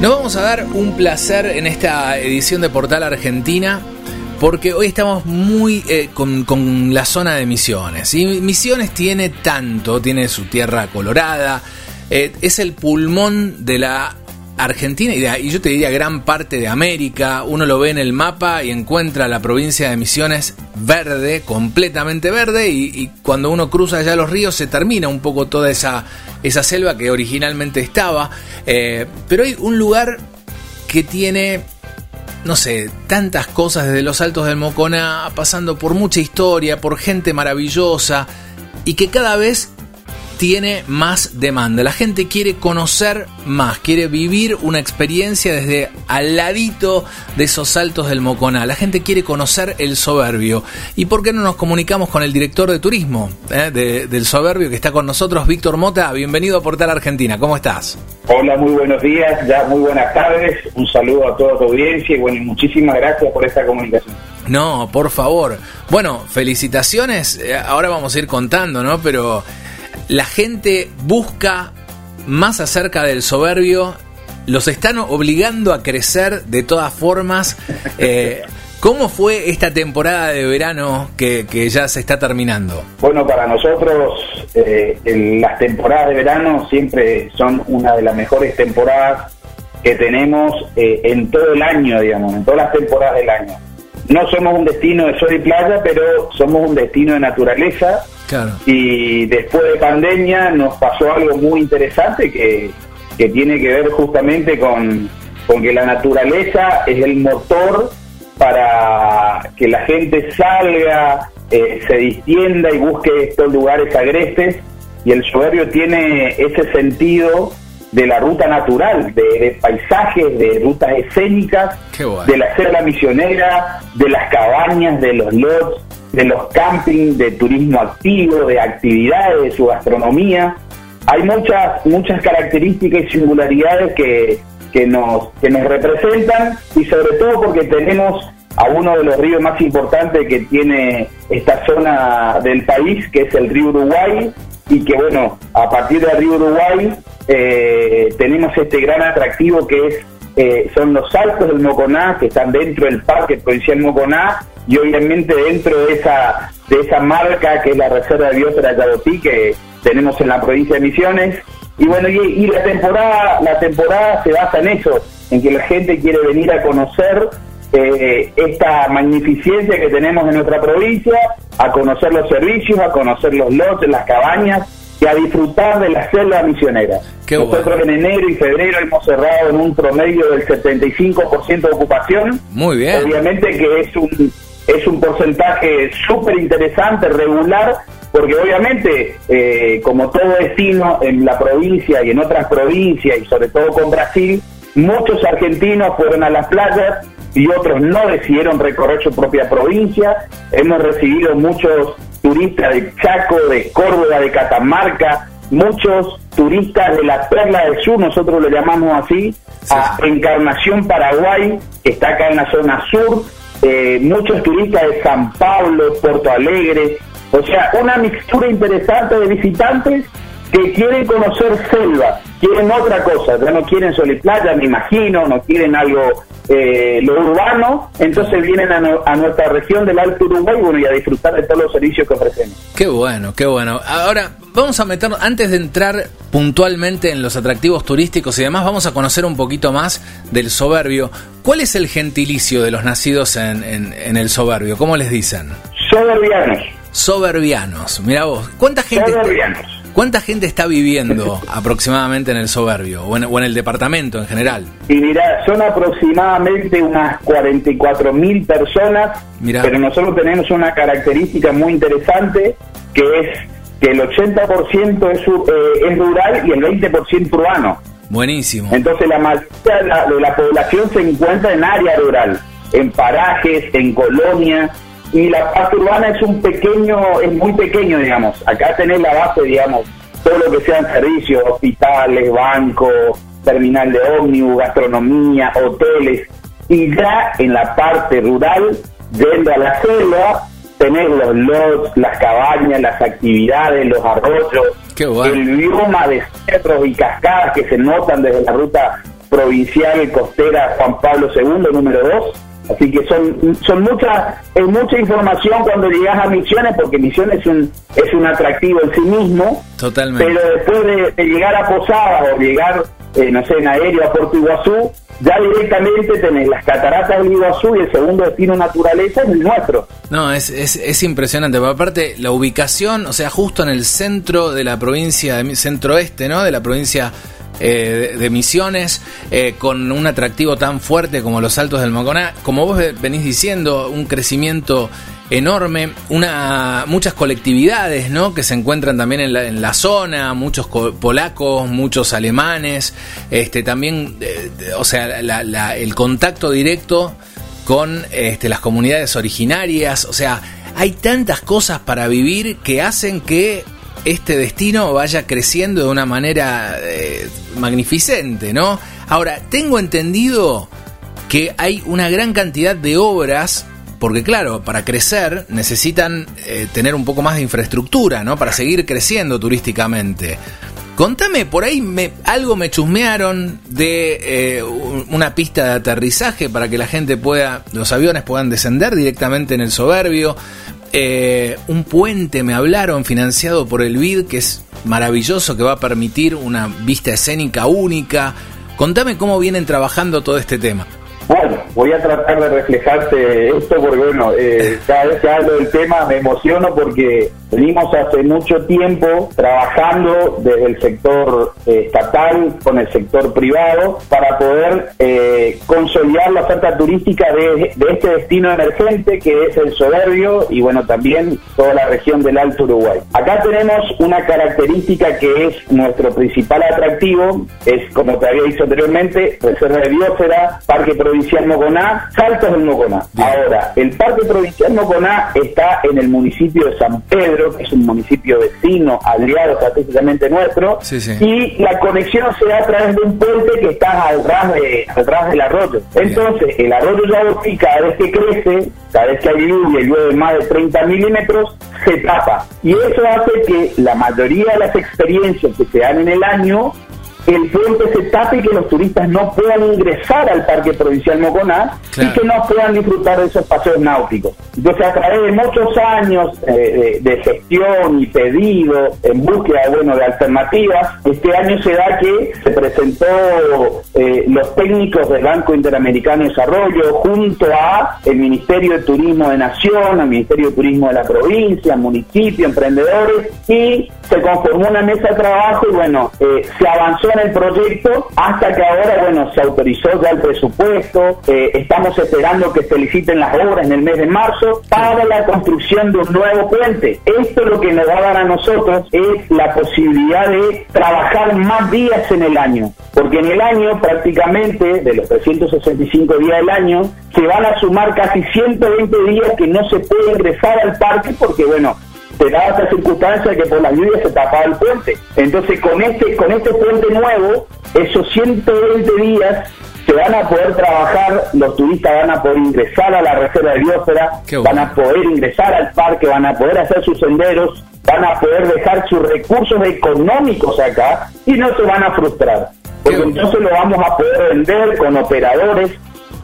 Nos vamos a dar un placer en esta edición de Portal Argentina porque hoy estamos muy eh, con, la zona de Misiones. Y Misiones tiene tanto, tiene su tierra colorada, eh, es el pulmón de la Argentina y, yo te diría gran parte de América. Uno lo ve en el mapa y encuentra la provincia de Misiones verde, completamente verde, y, cuando uno cruza allá los ríos se termina un poco toda esa, esa selva que originalmente estaba. Eh, pero hay un lugar que tiene, no sé, tantas cosas desde los altos del Mocona, pasando por mucha historia, por gente maravillosa, y que cada vez tiene más demanda. La gente quiere conocer más, quiere vivir una experiencia desde al ladito de esos saltos del Moconá. La gente quiere conocer el soberbio. ¿Y por qué no nos comunicamos con el director de turismo eh, del soberbio que está con nosotros, Víctor Mota? Bienvenido a Portal Argentina. ¿Cómo estás? Hola, muy buenos días, ya muy buenas tardes. Un saludo a toda tu audiencia y bueno, muchísimas gracias por esta comunicación. No, por favor. Bueno, felicitaciones. Eh, ahora vamos a ir contando, ¿no? Pero la gente busca más acerca del soberbio, los están obligando a crecer de todas formas. Eh, ¿Cómo fue esta temporada de verano que, ya se está terminando? Bueno, para nosotros eh, las temporadas de verano siempre son una de las mejores temporadas que tenemos eh, en todo el año, digamos, en todas las temporadas del año. No somos un destino de sol y playa, pero somos un destino de naturaleza y después de pandemia nos pasó algo muy interesante que, tiene que ver justamente con, con que la naturaleza es el motor para que la gente salga, eh, se distienda y busque estos lugares agrestes. Y el soberbio tiene ese sentido de la ruta natural, de, paisajes, de rutas escénicas, de la selva misionera, de las cabañas, de los lots, de los campings, de turismo activo, de actividades, de su gastronomía. Hay muchas, muchas características y singularidades que, que, nos, que nos representan y sobre todo porque tenemos a uno de los ríos más importantes que tiene esta zona del país, que es el río Uruguay, y que bueno, a partir del río Uruguay eh, tenemos este gran atractivo que es eh, son los saltos del Moconá, que están dentro del Parque Provincial Moconá, y obviamente dentro de esa, de esa marca que es la Reserva de Biosfera Yabotí, que tenemos en la provincia de Misiones. Y bueno, y, la temporada la temporada se basa en eso, en que la gente quiere venir a conocer eh, esta magnificencia que tenemos en nuestra provincia, a conocer los servicios, a conocer los lotes, las cabañas, y a disfrutar de la selva misionera. Nosotros en enero y febrero hemos cerrado en un promedio del 75% de ocupación. Muy bien. Obviamente que es un es un porcentaje súper interesante, regular, porque obviamente, eh, como todo destino en la provincia y en otras provincias, y sobre todo con Brasil, muchos argentinos fueron a las playas y otros no decidieron recorrer su propia provincia. Hemos recibido muchos turistas de Chaco, de Córdoba, de Catamarca, muchos turistas de la Perla del Sur, nosotros lo llamamos así, a Encarnación Paraguay, que está acá en la zona sur, eh, muchos turistas de San Pablo, Puerto Alegre, o sea, una mixtura interesante de visitantes que quieren conocer selva, quieren otra cosa, ya no quieren sol y playa, me imagino, no quieren algo eh, lo urbano, entonces vienen a, nuestra región del Alto Uruguay bueno, y a disfrutar de todos los servicios que ofrecemos. Qué bueno, qué bueno. Ahora, vamos a meternos, antes de entrar puntualmente en los atractivos turísticos y demás, vamos a conocer un poquito más del soberbio. ¿Cuál es el gentilicio de los nacidos en, en el soberbio? ¿Cómo les dicen? Soberbianos. Soberbianos, mira vos. ¿Cuánta gente... Soberbianos. ¿Cuánta gente está viviendo aproximadamente en el Soberbio o en, el departamento en general? Y mira, son aproximadamente unas 44 mil personas, pero nosotros tenemos una característica muy interesante que es que el 80% es, eh, es rural y el 20% urbano. Buenísimo. Entonces la mayoría de la población se encuentra en área rural, en parajes, en colonias, y la parte urbana es un pequeño, es muy pequeño, digamos. Acá tenés la base, digamos, todo lo que sean servicios, hospitales, bancos, terminal de ómnibus, gastronomía, hoteles. Y ya en la parte rural, yendo a la selva, tenés los lots, las cabañas, las actividades, los arroyos, el bioma de cerros y cascadas que se notan desde la ruta provincial costera Juan Pablo II, número 2. Así que son, son mucha, es mucha información cuando llegas a Misiones, porque Misiones es un, es un atractivo en sí mismo. Totalmente. Pero después de, llegar a Posadas o llegar, eh, no sé, en aéreo a Puerto Iguazú, ya directamente tenés las cataratas del Iguazú y el segundo destino naturaleza es el nuestro. No, es, es, es impresionante. Pero aparte, la ubicación, o sea, justo en el centro de la provincia, de, centro-oeste, ¿no? De la provincia eh, de, Misiones, eh, con un atractivo tan fuerte como los Altos del Moconá. Como vos venís diciendo, un crecimiento enorme, una, muchas colectividades ¿no? que se encuentran también en la, zona, muchos polacos, muchos alemanes, este, también, eh, o sea, el contacto directo con este, las comunidades originarias, o sea, hay tantas cosas para vivir que hacen que este destino vaya creciendo de una manera eh, magnificente, ¿no? Ahora, tengo entendido que hay una gran cantidad de obras, porque claro, para crecer necesitan eh, tener un poco más de infraestructura, ¿no? Para seguir creciendo turísticamente. Contame, por ahí me, algo me chusmearon de eh, una pista de aterrizaje para que la gente pueda, los aviones puedan descender directamente en el soberbio. Eh, un puente, me hablaron, financiado por el BID, que es maravilloso, que va a permitir una vista escénica única. Contame cómo vienen trabajando todo este tema. Bueno, voy a tratar de reflejarte esto porque, bueno, eh, cada vez que hablo del tema me emociono porque venimos hace mucho tiempo trabajando desde el sector eh, estatal con el sector privado para poder eh, consolidar la oferta turística de, de, este destino emergente que es el Soberbio y, bueno, también toda la región del Alto Uruguay. Acá tenemos una característica que es nuestro principal atractivo, es, como te había dicho anteriormente, Reserva de Biosfera, Parque Provincial Provincial Moconá, Saltos del Moconá. Ahora, el Parque Provincial Moconá está en el municipio de San Pedro, que es un municipio vecino, aliado estratégicamente nuestro, y la conexión se da a través de un puente que está al ras, de, al ras del arroyo. Entonces, el arroyo Yabuquí, cada vez que crece, cada vez que hay lluvia y llueve más de 30 milímetros, se tapa. Y eso hace que la mayoría de las experiencias que se dan en el año el puente se tape y que los turistas no puedan ingresar al Parque Provincial Moconá y que no puedan disfrutar de esos paseos náuticos. Entonces, a través de muchos años eh, de, gestión y pedido en búsqueda bueno, de alternativas, este año se da que se presentó eh, los técnicos del Banco Interamericano de Desarrollo junto a el Ministerio de Turismo de Nación, el Ministerio de Turismo de la provincia, municipio, emprendedores y se conformó una mesa de trabajo y bueno, eh, se avanzó en el proyecto hasta que ahora, bueno, se autorizó ya el presupuesto, eh, estamos esperando que se liciten las obras en el mes de marzo para la construcción de un nuevo puente. Esto lo que nos va a dar a nosotros es la posibilidad de trabajar más días en el año, porque en el año prácticamente, de los 365 días del año, se van a sumar casi 120 días que no se puede ingresar al parque porque, bueno, se esta circunstancia que por la lluvia se tapaba el puente. Entonces con este, con este puente nuevo, esos 120 días se van a poder trabajar, los turistas van a poder ingresar a la reserva de biosfera, van a poder ingresar al parque, van a poder hacer sus senderos, van a poder dejar sus recursos económicos acá y no se van a frustrar. Porque entonces lo vamos a poder vender con operadores.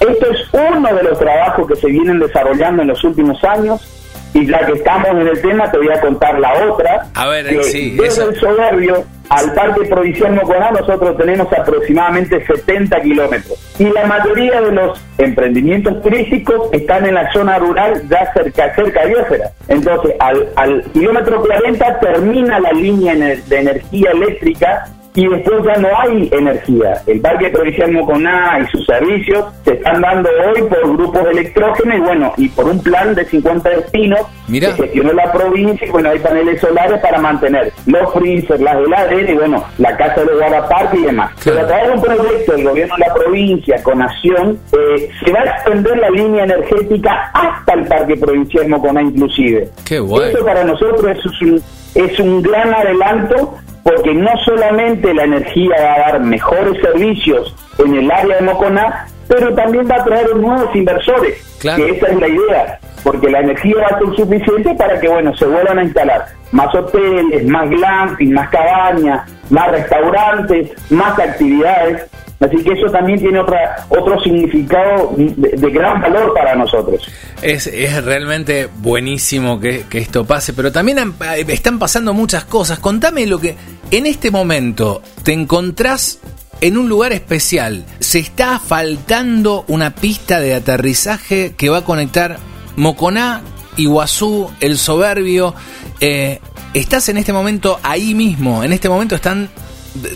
Esto es uno de los trabajos que se vienen desarrollando en los últimos años y ya que estamos en el tema, te voy a contar la otra. A ver, que sí, desde el Soberbio al Parque Provincial Moconá nosotros tenemos aproximadamente 70 kilómetros. Y la mayoría de los emprendimientos turísticos están en la zona rural, ya cerca, cerca de Biosfera. Entonces, al, al kilómetro 40 termina la línea de energía eléctrica y después ya no hay energía. El Parque Provincial Moconá y sus servicios se están dando hoy por grupos electrógenos y bueno, y por un plan de 50 destinos Mira. que gestionó la provincia y bueno, hay paneles solares para mantener los freezers, las heladeras y bueno, la casa de los guardaparques y demás. Pero a través de un proyecto del gobierno de la provincia con acción, eh, se va a extender la línea energética hasta el Parque Provincial Moconá inclusive. Qué bueno. Esto para nosotros es un, es un gran adelanto porque no solamente la energía va a dar mejores servicios en el área de Moconá, pero también va a traer nuevos inversores, que esa es la idea, porque la energía va a ser suficiente para que, bueno, se vuelvan a instalar más hoteles, más glamping, más cabañas, más restaurantes, más actividades. Así que eso también tiene otra, otro significado de, gran valor para nosotros. Es, es realmente buenísimo que, que, esto pase, pero también están pasando muchas cosas. Contame lo que en este momento te encontrás en un lugar especial. Se está faltando una pista de aterrizaje que va a conectar Moconá, Iguazú, El Soberbio. Eh, estás en este momento ahí mismo. En este momento están.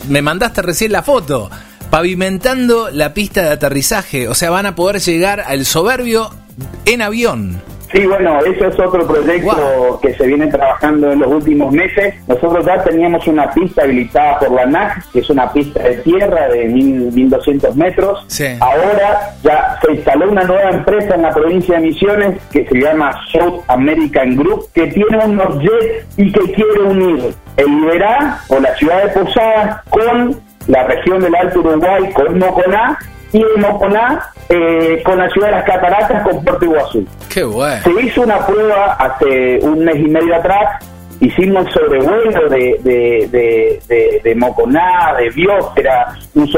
Me mandaste recién la foto. Pavimentando la pista de aterrizaje. O sea, van a poder llegar al Soberbio en avión. Sí, bueno, ese es otro proyecto que se viene trabajando en los últimos meses. Nosotros ya teníamos una pista habilitada por la NAC, que es una pista de tierra de 1200 metros. Ahora ya se instaló una nueva empresa en la provincia de Misiones que se llama South American Group, que tiene unos jets y que quiere unir el Iberá o la ciudad de Posadas con la región del Alto Uruguay, con Moconá y en Moconá eh, con la ciudad de las Cataratas con Puerto Iguazú. Qué bueno. Se hizo una prueba hace un mes y medio atrás, hicimos el sobrevuelo de, de, de, de, Moconá, de Biosfera, un,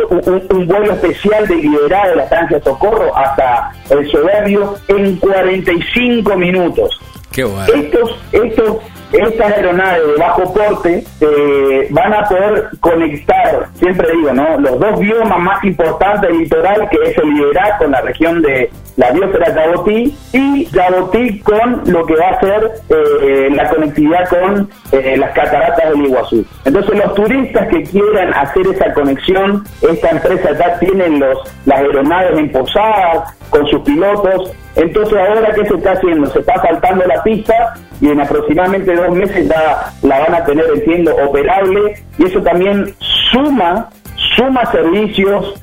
un, vuelo especial de liderado de la estancia Socorro hasta el Soberbio en 45 minutos. Qué bueno. Estos, estos estas aeronaves de bajo porte eh, van a poder conectar, siempre digo, ¿no? los dos biomas más importantes del litoral, que es el con la región de la biosfera Yabotí y Yabotí con lo que va a ser eh, la conectividad con eh, las cataratas del Iguazú. Entonces los turistas que quieran hacer esa conexión, esta empresa ya tiene los, las aeronaves en posadas con sus pilotos, entonces ahora qué se está haciendo? Se está faltando la pista y en aproximadamente dos meses ya la van a tener, entiendo, operable y eso también suma, suma servicios,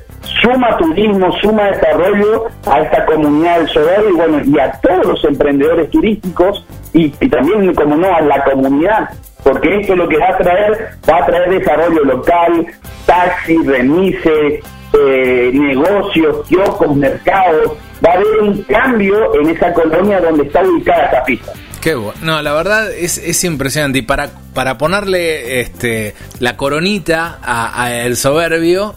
suma turismo, suma desarrollo a esta comunidad del Sober y bueno, y a todos los emprendedores turísticos y, también, como no, a la comunidad, porque esto lo que va a traer, va a traer desarrollo local, taxi, remise, eh, negocios, kioscos, mercados, va a haber un cambio en esa colonia donde está ubicada esta pista. Qué bueno. No, la verdad es, es impresionante. Y para, para ponerle este, la coronita a, El Soberbio,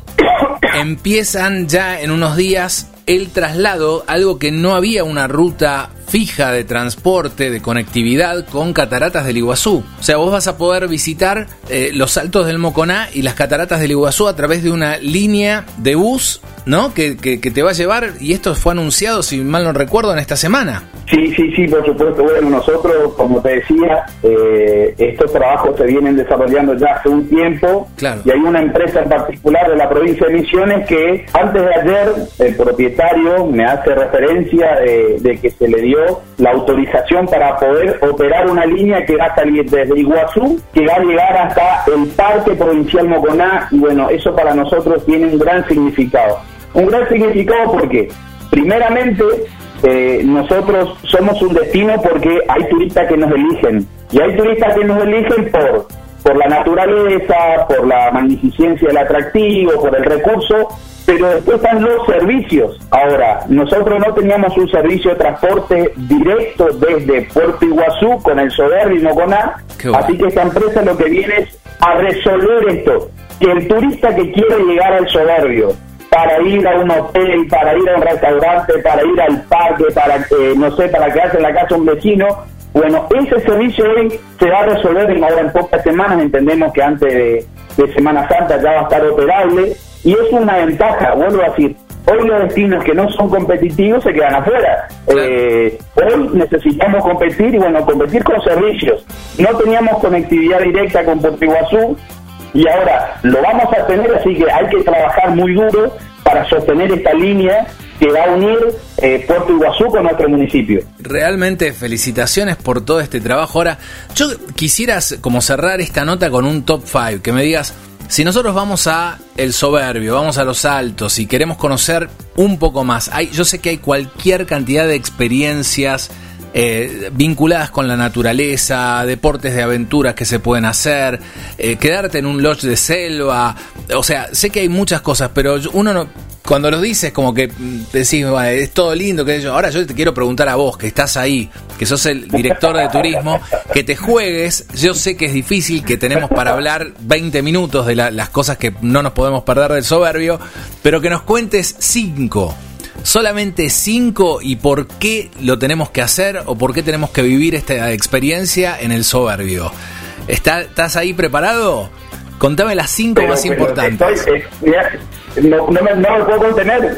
empiezan ya en unos días el traslado, algo que no había una ruta fija de transporte, de conectividad con cataratas del Iguazú. O sea, vos vas a poder visitar eh, los saltos del Moconá y las cataratas del Iguazú a través de una línea de bus ¿no? Que, que, te va a llevar, y esto fue anunciado, si mal no recuerdo, en esta semana. Sí, sí, sí, por supuesto. Bueno, nosotros, como te decía, eh, estos trabajos se vienen desarrollando ya hace un tiempo. Claro. Y hay una empresa en particular de la provincia de Misiones que antes de ayer el propietario me hace referencia de, que se le dio la autorización para poder operar una línea que va a salir desde Iguazú, que va a llegar hasta el Parque Provincial Moconá. Y bueno, eso para nosotros tiene un gran significado un gran significado porque, primeramente, eh, nosotros somos un destino porque hay turistas que nos eligen. Y hay turistas que nos eligen por, por la naturaleza, por la magnificencia del atractivo, por el recurso, pero después están los servicios. Ahora, nosotros no teníamos un servicio de transporte directo desde Puerto Iguazú con el Soberbio y Moconá, así que esta empresa lo que viene es a resolver esto, que el turista que quiere llegar al Soberbio, para ir a un hotel, para ir a un restaurante, para ir al parque, para, eh, no sé, para quedarse en la casa un vecino. Bueno, ese servicio hoy se va a resolver en ahora en pocas semanas, entendemos que antes de, Semana Santa ya va a estar operable y es una ventaja, vuelvo a decir, hoy los destinos que no son competitivos se quedan afuera. Eh, hoy necesitamos competir y bueno, competir con servicios. No teníamos conectividad directa con Puerto Iguazú, y ahora lo vamos a tener, así que hay que trabajar muy duro para sostener esta línea que va a unir eh, Puerto Iguazú con nuestro municipio. Realmente felicitaciones por todo este trabajo. Ahora, yo quisieras como cerrar esta nota con un top 5, que me digas, si nosotros vamos a El Soberbio, vamos a Los Altos y queremos conocer un poco más, hay, yo sé que hay cualquier cantidad de experiencias, eh, vinculadas con la naturaleza, deportes de aventuras que se pueden hacer, eh, quedarte en un lodge de selva, o sea, sé que hay muchas cosas, pero uno no, cuando lo dices, como que decís, es todo lindo, que yo. Ahora yo te quiero preguntar a vos, que estás ahí, que sos el director de turismo, que te juegues. Yo sé que es difícil, que tenemos para hablar 20 minutos de las cosas que no nos podemos perder del soberbio, pero que nos cuentes cinco solamente cinco y por qué lo tenemos que hacer o por qué tenemos que vivir esta experiencia en el soberbio. ¿Estás ahí preparado? Contame las cinco más importantes. Eh, no, me, puedo contener.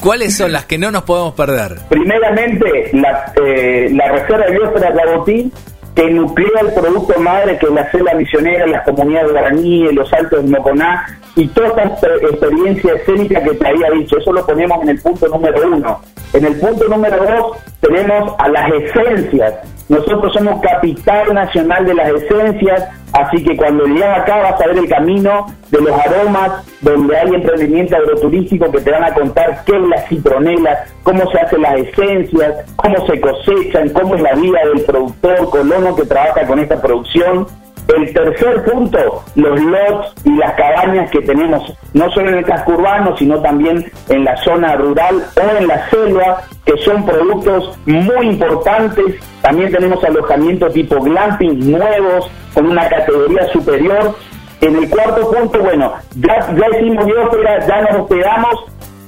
¿Cuáles son las que no nos podemos perder? Primeramente, la, eh, la reserva de biosfera Clabotín que nuclea el producto madre que es la selva misionera, las comunidades de Guaraní, los altos de Moconá y toda esta experiencia escénica que te había dicho. Eso lo ponemos en el punto número uno. En el punto número dos tenemos a las esencias. Nosotros somos capital nacional de las esencias, así que cuando llegas acá vas a ver el camino de los aromas, donde hay emprendimiento agroturístico que te van a contar qué es la citronela, cómo se hacen las esencias, cómo se cosechan, cómo es la vida del productor colono que trabaja con esta producción el tercer punto, los lots y las cabañas que tenemos no solo en el casco urbano, sino también en la zona rural o en la selva, que son productos muy importantes. También tenemos alojamientos tipo glamping nuevos, con una categoría superior. En el cuarto punto, bueno, ya, ya hicimos biosfera, ya nos hospedamos,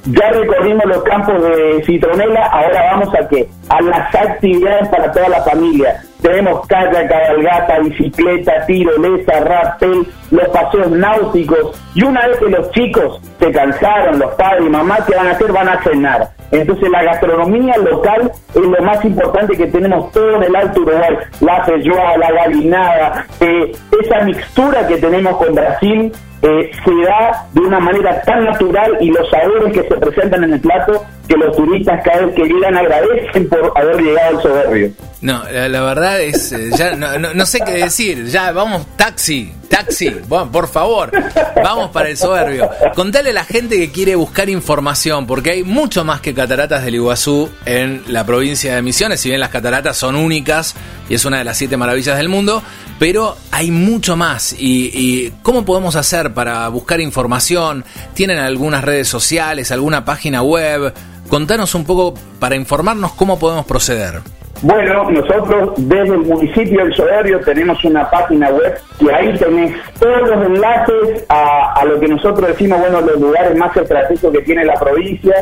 ya recorrimos los campos de citronela, ahora vamos a qué? A las actividades para toda la familia tenemos calle, cabalgata, bicicleta, tirolesa, rappel, los paseos náuticos. Y una vez que los chicos se cansaron, los padres y mamás, ¿qué van a hacer? Van a cenar. Entonces la gastronomía local es lo más importante que tenemos todo en el Alto Uruguay. La feijoa, la galinada, eh, esa mixtura que tenemos con Brasil eh, se da de una manera tan natural y los sabores que se presentan en el plato que los turistas cada vez que llegan agradecen por haber llegado al soberbio. No, la, verdad es, eh, ya no, sé qué decir, ya vamos, taxi, taxi, bueno, por favor, vamos para el soberbio. Contale a la gente que quiere buscar información, porque hay mucho más que cataratas del Iguazú en la provincia de Misiones, si bien las cataratas son únicas y es una de las siete maravillas del mundo, pero hay mucho más. Y, y cómo podemos hacer para buscar información? ¿Tienen algunas redes sociales, alguna página web? Contanos un poco para informarnos cómo podemos proceder. Bueno, nosotros desde el municipio del Soberbio tenemos una página web y ahí tenés todos los enlaces a, lo que nosotros decimos, bueno, los lugares más estratégicos que tiene la provincia,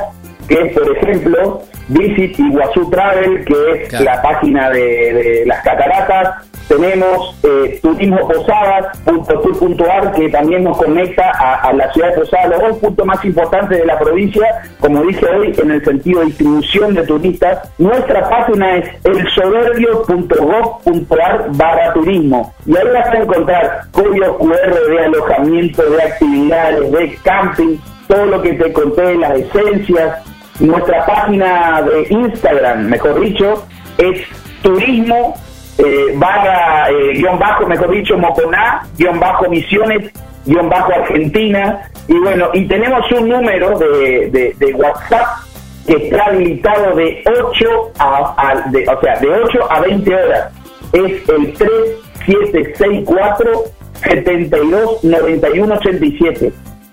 que es, por ejemplo, Visit Iguazú Travel, que es la página de, de las cataratas, tenemos eh, turismoposadas.tour.ar que también nos conecta a, la ciudad de Posadas, los dos puntos más importantes de la provincia, como dije hoy, en el sentido de distribución de turistas. Nuestra página es elsoberbio.gov.ar barra turismo y ahí vas a encontrar códigos QR de alojamiento, de actividades, de camping, todo lo que te conté, las esencias. Nuestra página de Instagram, mejor dicho, es turismo eh, eh, guion bajo, mejor dicho, Moconá, guion bajo Misiones, guion bajo Argentina. Y bueno, y tenemos un número de, WhatsApp que está habilitado de 8 a, de, o sea, de 8 a 20 horas. Es el 3764 72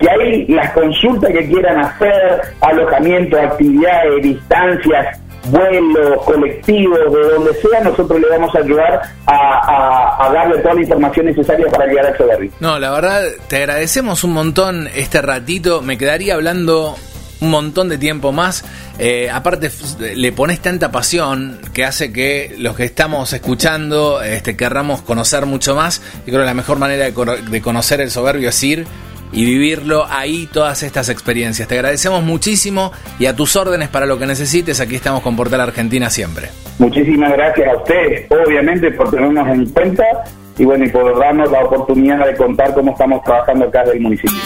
91 87 y ahí las consultas que quieran hacer, alojamiento, actividades, distancias, vuelos, colectivos, de donde sea, nosotros le vamos a ayudar a, darle toda la información necesaria para llegar a Soberbi. No, la verdad, te agradecemos un montón este ratito. Me quedaría hablando un montón de tiempo más. Eh, aparte, le pones tanta pasión que hace que los que estamos escuchando este, querramos conocer mucho más. Y creo que la mejor manera de, de conocer el soberbio es ir y vivirlo ahí todas estas experiencias. Te agradecemos muchísimo y a tus órdenes para lo que necesites, aquí estamos con Portal Argentina siempre. Muchísimas gracias a usted, obviamente, por tenernos en cuenta y bueno, y por darnos la oportunidad de contar cómo estamos trabajando acá del municipio.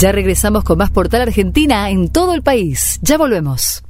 Ya regresamos con más Portal Argentina en todo el país. Ya volvemos.